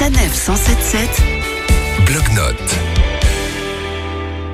Sanef 177 Bloc-notes.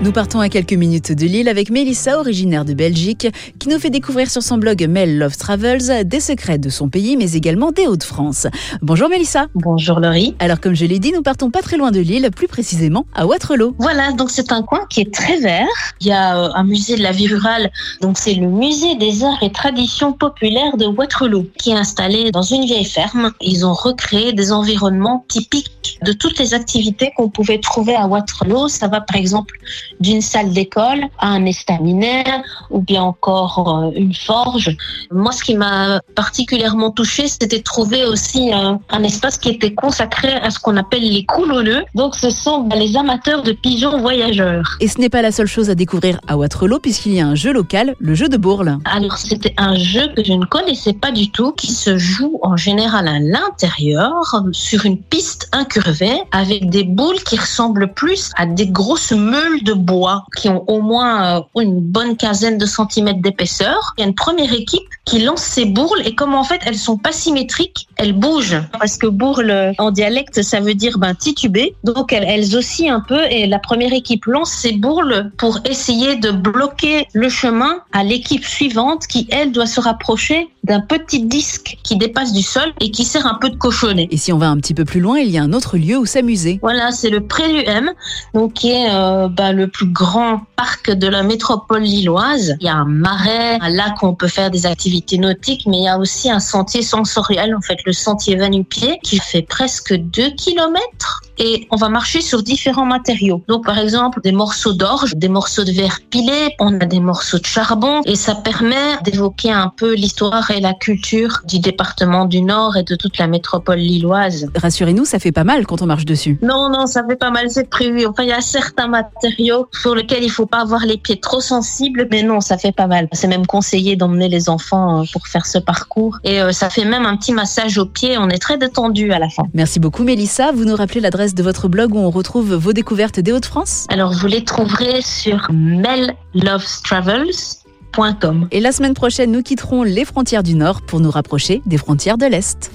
Nous partons à quelques minutes de Lille avec Mélissa, originaire de Belgique, qui nous fait découvrir sur son blog Mel Love Travels des secrets de son pays, mais également des Hauts-de-France. Bonjour Mélissa. Bonjour Laurie. Alors comme je l'ai dit, nous partons pas très loin de Lille, plus précisément à Waterloo. Voilà, donc c'est un coin qui est très vert. Il y a euh, un musée de la vie rurale, donc c'est le musée des arts et traditions populaires de Waterloo, qui est installé dans une vieille ferme. Ils ont recréé des environnements typiques de toutes les activités qu'on pouvait trouver à Waterloo. Ça va par exemple d'une salle d'école à un estaminet ou bien encore euh, une forge. Moi, ce qui m'a particulièrement touchée, c'était de trouver aussi un, un espace qui était consacré à ce qu'on appelle les coulonneux. Donc, ce sont ben, les amateurs de pigeons voyageurs. Et ce n'est pas la seule chose à découvrir à Waterloo, puisqu'il y a un jeu local, le jeu de Bourle. Alors, c'était un jeu que je ne connaissais pas du tout, qui se joue en général à l'intérieur, sur une piste incurvée, avec des boules qui ressemblent plus à des grosses meules de bois, qui ont au moins euh, une bonne quinzaine de centimètres d'épaisseur. Il y a une première équipe qui lance ses bourles, et comme en fait, elles sont pas symétriques, elles bougent. Parce que bourle, en dialecte, ça veut dire ben, titubé. Donc, elles, elles oscillent un peu, et la première équipe lance ses bourles pour essayer de bloquer le chemin à l'équipe suivante, qui, elle, doit se rapprocher d'un petit disque qui dépasse du sol et qui sert un peu de cochonnet. Et si on va un petit peu plus loin, il y a un autre lieu où s'amuser. Voilà, c'est le Préluem, donc qui est euh, bah, le plus grand parc de la métropole lilloise. Il y a un marais, un lac où on peut faire des activités nautiques, mais il y a aussi un sentier sensoriel, en fait, le sentier Vanupied, qui fait presque 2 kilomètres. Et on va marcher sur différents matériaux. Donc, par exemple, des morceaux d'orge, des morceaux de verre pilé, on a des morceaux de charbon, et ça permet d'évoquer un peu l'histoire et la culture du département du Nord et de toute la métropole lilloise. Rassurez-nous, ça fait pas mal quand on marche dessus. Non, non, ça fait pas mal, c'est prévu. Enfin, il y a certains matériaux sur lesquels il faut pas avoir les pieds trop sensibles, mais non, ça fait pas mal. C'est même conseillé d'emmener les enfants euh, pour faire ce parcours. Et euh, ça fait même un petit massage aux pieds, on est très détendu à la fin. Merci beaucoup Mélissa. Vous nous rappelez l'adresse de votre blog où on retrouve vos découvertes des Hauts-de-France Alors, vous les trouverez sur mellovestravels.com. Et la semaine prochaine, nous quitterons les frontières du Nord pour nous rapprocher des frontières de l'Est.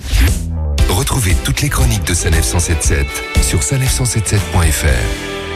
Retrouvez toutes les chroniques de Sanef 177 sur sanef177.fr.